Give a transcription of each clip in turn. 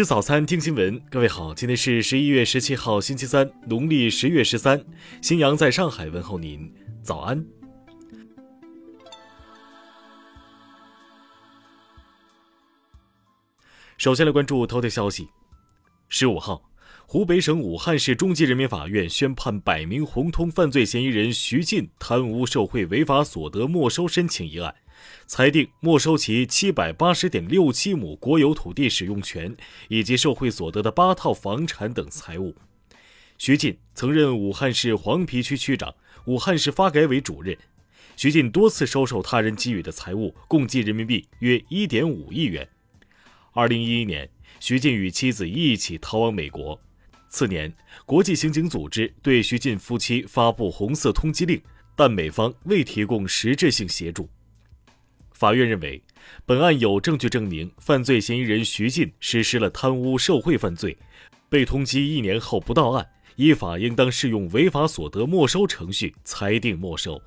吃早餐，听新闻。各位好，今天是十一月十七号，星期三，农历十月十三。新阳在上海问候您，早安。首先来关注头条消息。十五号，湖北省武汉市中级人民法院宣判百名红通犯罪嫌疑人徐进贪污受贿违法所得没收申请一案。裁定没收其七百八十点六七亩国有土地使用权以及受贿所得的八套房产等财物。徐进曾任武汉市黄陂区区长、武汉市发改委主任。徐进多次收受他人给予的财物，共计人民币约一点五亿元。二零一一年，徐进与妻子一起逃往美国。次年，国际刑警组织对徐进夫妻发布红色通缉令，但美方未提供实质性协助。法院认为，本案有证据证明犯罪嫌疑人徐进实施了贪污受贿犯罪，被通缉一年后不到案，依法应当适用违法所得没收程序裁定没收。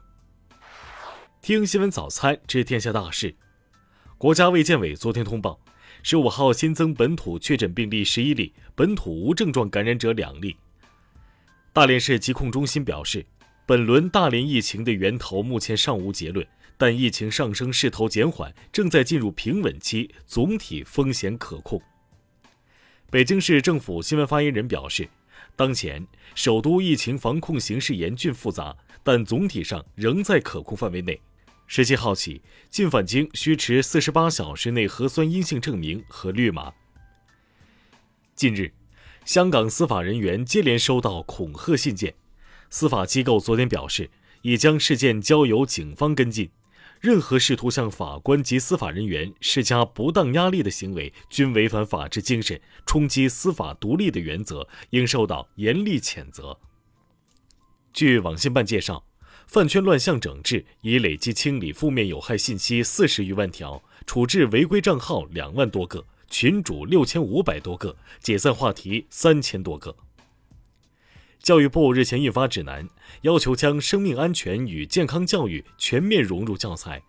听新闻早餐知天下大事。国家卫健委昨天通报，十五号新增本土确诊病例十一例，本土无症状感染者两例。大连市疾控中心表示，本轮大连疫情的源头目前尚无结论。但疫情上升势头减缓，正在进入平稳期，总体风险可控。北京市政府新闻发言人表示，当前首都疫情防控形势严峻复杂，但总体上仍在可控范围内。十七号起，进返京需持四十八小时内核酸阴性证明和绿码。近日，香港司法人员接连收到恐吓信件，司法机构昨天表示，已将事件交由警方跟进。任何试图向法官及司法人员施加不当压力的行为，均违反法治精神，冲击司法独立的原则，应受到严厉谴责。据网信办介绍，饭圈乱象整治已累计清理负面有害信息四十余万条，处置违规账号两万多个，群主六千五百多个，解散话题三千多个。教育部日前印发指南，要求将生命安全与健康教育全面融入教材，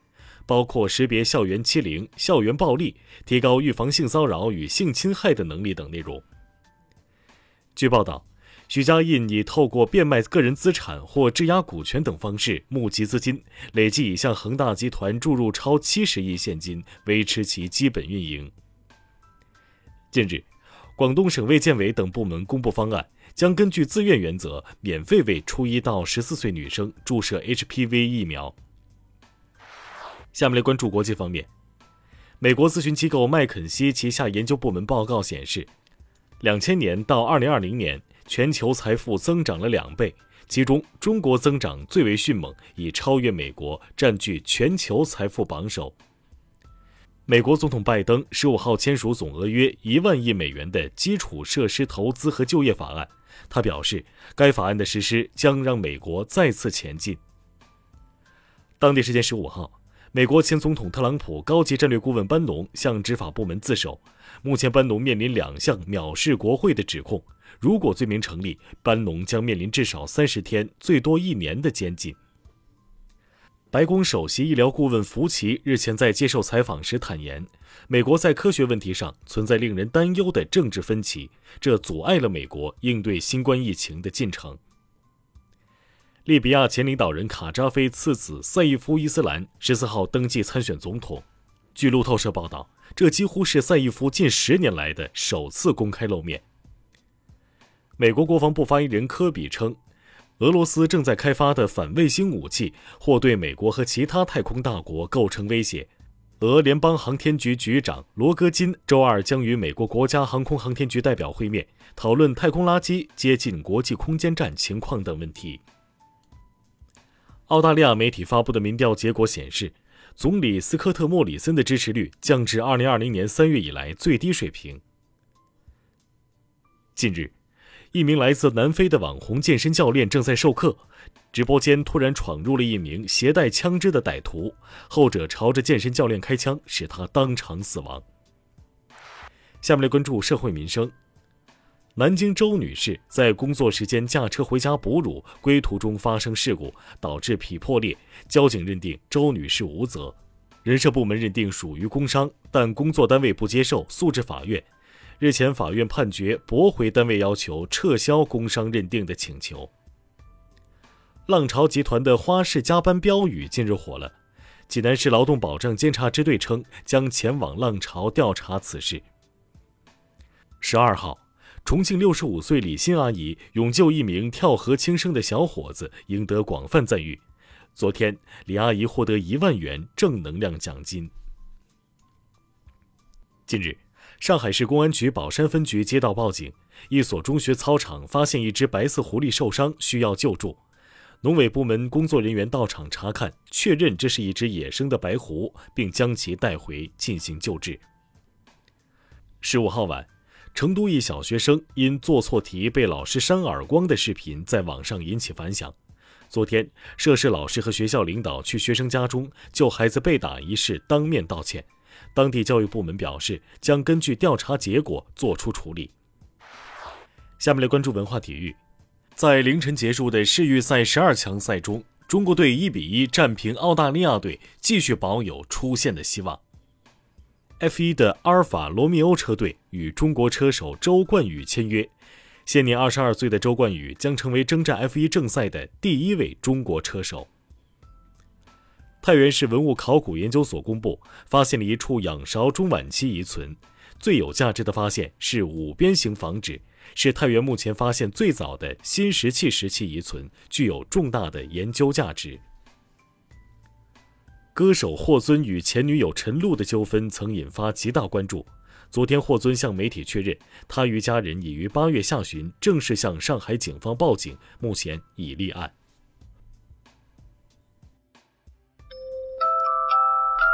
包括识别校园欺凌、校园暴力，提高预防性骚扰与性侵害的能力等内容。据报道，许家印已透过变卖个人资产或质押股权等方式募集资金，累计已向恒大集团注入超七十亿现金，维持其基本运营。近日，广东省卫健委等部门公布方案。将根据自愿原则，免费为初一到十四岁女生注射 HPV 疫苗。下面来关注国际方面。美国咨询机构麦肯锡旗下研究部门报告显示，两千年到二零二零年，全球财富增长了两倍，其中中国增长最为迅猛，已超越美国，占据全球财富榜首。美国总统拜登十五号签署总额约一万亿美元的基础设施投资和就业法案。他表示，该法案的实施将让美国再次前进。当地时间十五号，美国前总统特朗普高级战略顾问班农向执法部门自首。目前，班农面临两项藐视国会的指控。如果罪名成立，班农将面临至少三十天、最多一年的监禁。白宫首席医疗顾问福奇日前在接受采访时坦言，美国在科学问题上存在令人担忧的政治分歧，这阻碍了美国应对新冠疫情的进程。利比亚前领导人卡扎菲次子赛义夫·伊斯兰十四号登记参选总统。据路透社报道，这几乎是赛义夫近十年来的首次公开露面。美国国防部发言人科比称。俄罗斯正在开发的反卫星武器或对美国和其他太空大国构成威胁。俄联邦航天局局长罗戈金周二将与美国国家航空航天局代表会面，讨论太空垃圾接近国际空间站情况等问题。澳大利亚媒体发布的民调结果显示，总理斯科特·莫里森的支持率降至2020年3月以来最低水平。近日。一名来自南非的网红健身教练正在授课，直播间突然闯入了一名携带枪支的歹徒，后者朝着健身教练开枪，使他当场死亡。下面来关注社会民生。南京周女士在工作时间驾车回家哺乳，归途中发生事故，导致脾破裂，交警认定周女士无责，人社部门认定属于工伤，但工作单位不接受，诉至法院。日前法院判决驳回单位要求撤销工伤认定的请求。浪潮集团的花式加班标语近日火了，济南市劳动保障监察支队称将前往浪潮调查此事。十二号，重庆六十五岁李欣阿姨勇救一名跳河轻生的小伙子，赢得广泛赞誉。昨天，李阿姨获得一万元正能量奖金。近日，上海市公安局宝山分局接到报警，一所中学操场发现一只白色狐狸受伤，需要救助。农委部门工作人员到场查看，确认这是一只野生的白狐，并将其带回进行救治。十五号晚。成都一小学生因做错题被老师扇耳光的视频在网上引起反响。昨天，涉事老师和学校领导去学生家中就孩子被打一事当面道歉。当地教育部门表示，将根据调查结果作出处理。下面来关注文化体育，在凌晨结束的世预赛十二强赛中，中国队一比一战平澳大利亚队，继续保有出线的希望。F1 的阿尔法罗密欧车队与中国车手周冠宇签约，现年二十二岁的周冠宇将成为征战 F1 正赛的第一位中国车手。太原市文物考古研究所公布，发现了一处仰韶中晚期遗存，最有价值的发现是五边形房址，是太原目前发现最早的新石器时期遗存，具有重大的研究价值。歌手霍尊与前女友陈露的纠纷曾引发极大关注。昨天，霍尊向媒体确认，他与家人已于八月下旬正式向上海警方报警，目前已立案。